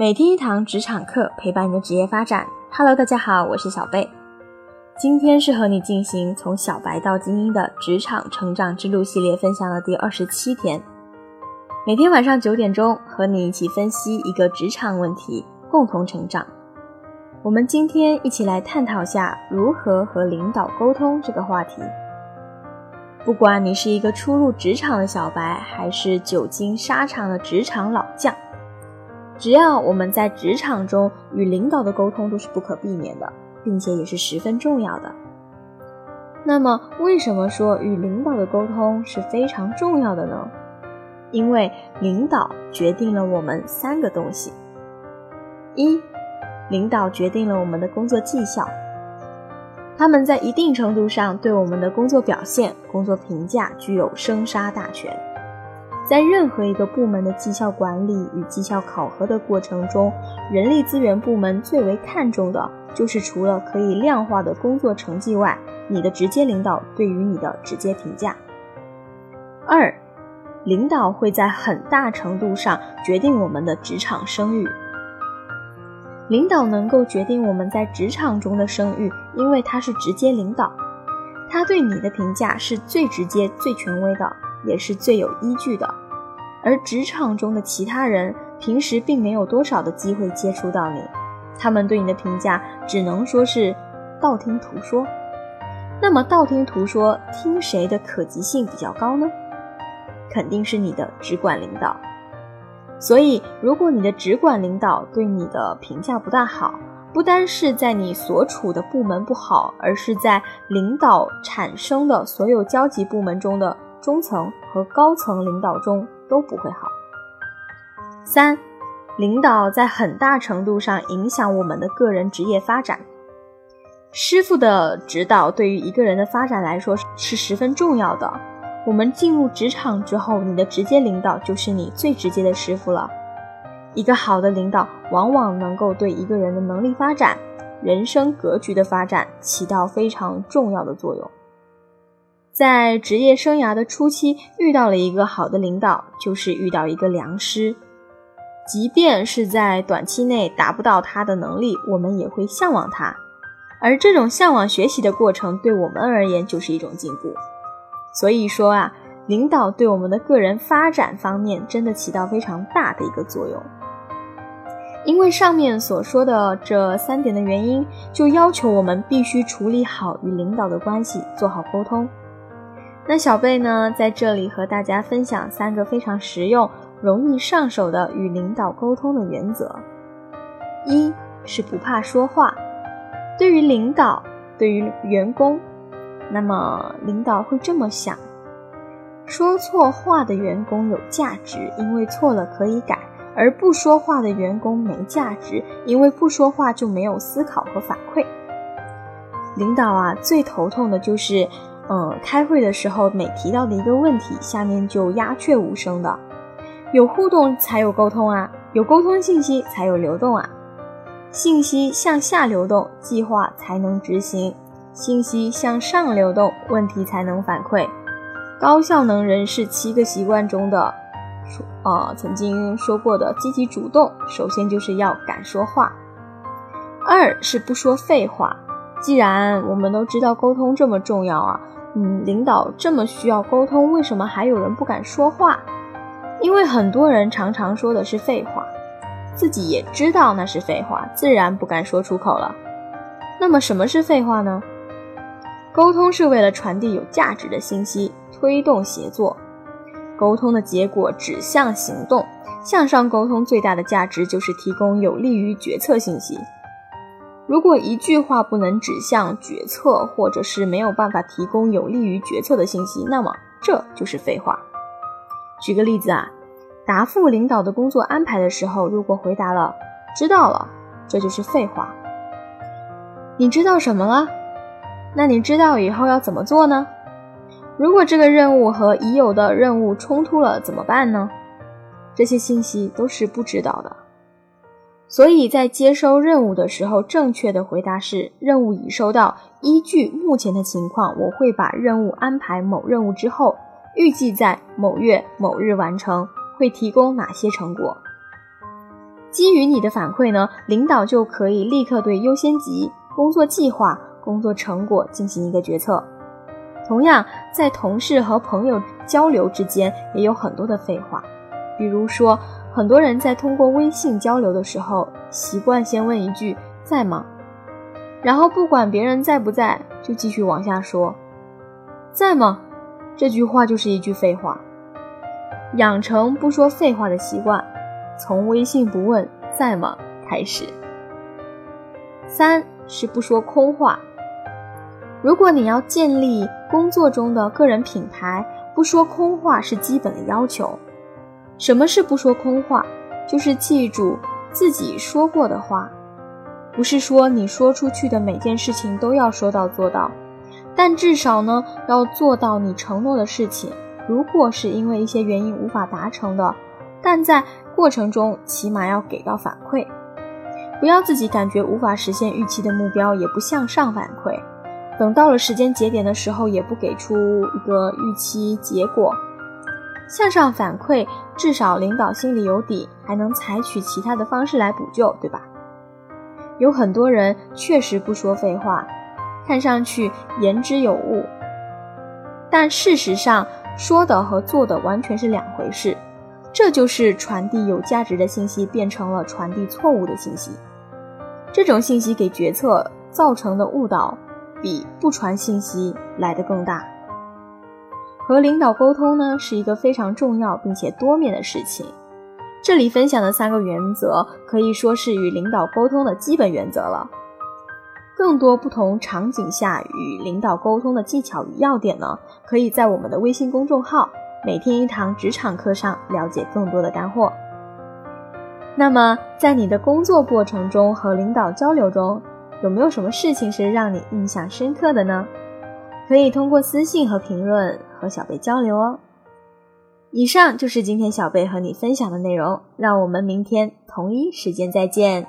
每天一堂职场课，陪伴你的职业发展。Hello，大家好，我是小贝。今天是和你进行从小白到精英的职场成长之路系列分享的第二十七天。每天晚上九点钟，和你一起分析一个职场问题，共同成长。我们今天一起来探讨下如何和领导沟通这个话题。不管你是一个初入职场的小白，还是久经沙场的职场老将。只要我们在职场中与领导的沟通都是不可避免的，并且也是十分重要的。那么，为什么说与领导的沟通是非常重要的呢？因为领导决定了我们三个东西：一，领导决定了我们的工作绩效，他们在一定程度上对我们的工作表现、工作评价具有生杀大权。在任何一个部门的绩效管理与绩效考核的过程中，人力资源部门最为看重的就是除了可以量化的工作成绩外，你的直接领导对于你的直接评价。二，领导会在很大程度上决定我们的职场声誉。领导能够决定我们在职场中的声誉，因为他是直接领导，他对你的评价是最直接、最权威的，也是最有依据的。而职场中的其他人平时并没有多少的机会接触到你，他们对你的评价只能说是道听途说。那么道听途说，听谁的可及性比较高呢？肯定是你的直管领导。所以，如果你的直管领导对你的评价不大好，不单是在你所处的部门不好，而是在领导产生的所有交集部门中的中层和高层领导中。都不会好。三，领导在很大程度上影响我们的个人职业发展。师傅的指导对于一个人的发展来说是十分重要的。我们进入职场之后，你的直接领导就是你最直接的师傅了。一个好的领导往往能够对一个人的能力发展、人生格局的发展起到非常重要的作用。在职业生涯的初期，遇到了一个好的领导，就是遇到一个良师。即便是在短期内达不到他的能力，我们也会向往他。而这种向往学习的过程，对我们而言就是一种进步。所以说啊，领导对我们的个人发展方面，真的起到非常大的一个作用。因为上面所说的这三点的原因，就要求我们必须处理好与领导的关系，做好沟通。那小贝呢，在这里和大家分享三个非常实用、容易上手的与领导沟通的原则。一是不怕说话。对于领导，对于员工，那么领导会这么想：说错话的员工有价值，因为错了可以改；而不说话的员工没价值，因为不说话就没有思考和反馈。领导啊，最头痛的就是。嗯，开会的时候每提到的一个问题，下面就鸦雀无声的。有互动才有沟通啊，有沟通信息才有流动啊。信息向下流动，计划才能执行；信息向上流动，问题才能反馈。高效能人士七个习惯中的说，呃，曾经说过的积极主动，首先就是要敢说话。二是不说废话。既然我们都知道沟通这么重要啊。嗯，领导这么需要沟通，为什么还有人不敢说话？因为很多人常常说的是废话，自己也知道那是废话，自然不敢说出口了。那么什么是废话呢？沟通是为了传递有价值的信息，推动协作。沟通的结果指向行动，向上沟通最大的价值就是提供有利于决策信息。如果一句话不能指向决策，或者是没有办法提供有利于决策的信息，那么这就是废话。举个例子啊，答复领导的工作安排的时候，如果回答了“知道了”，这就是废话。你知道什么了？那你知道以后要怎么做呢？如果这个任务和已有的任务冲突了，怎么办呢？这些信息都是不知道的。所以在接收任务的时候，正确的回答是：任务已收到。依据目前的情况，我会把任务安排某任务之后，预计在某月某日完成，会提供哪些成果？基于你的反馈呢，领导就可以立刻对优先级、工作计划、工作成果进行一个决策。同样，在同事和朋友交流之间也有很多的废话，比如说，很多人在通过微信交流的时候，习惯先问一句“在吗”，然后不管别人在不在，就继续往下说“在吗”，这句话就是一句废话。养成不说废话的习惯，从微信不问“在吗”开始。三是不说空话。如果你要建立工作中的个人品牌，不说空话是基本的要求。什么是不说空话？就是记住自己说过的话，不是说你说出去的每件事情都要说到做到，但至少呢要做到你承诺的事情。如果是因为一些原因无法达成的，但在过程中起码要给到反馈，不要自己感觉无法实现预期的目标，也不向上反馈。等到了时间节点的时候，也不给出一个预期结果，向上反馈，至少领导心里有底，还能采取其他的方式来补救，对吧？有很多人确实不说废话，看上去言之有物，但事实上说的和做的完全是两回事，这就是传递有价值的信息变成了传递错误的信息，这种信息给决策造成的误导。比不传信息来的更大。和领导沟通呢，是一个非常重要并且多面的事情。这里分享的三个原则，可以说是与领导沟通的基本原则了。更多不同场景下与领导沟通的技巧与要点呢，可以在我们的微信公众号“每天一堂职场课”上了解更多的干货。那么，在你的工作过程中和领导交流中，有没有什么事情是让你印象深刻的呢？可以通过私信和评论和小贝交流哦。以上就是今天小贝和你分享的内容，让我们明天同一时间再见。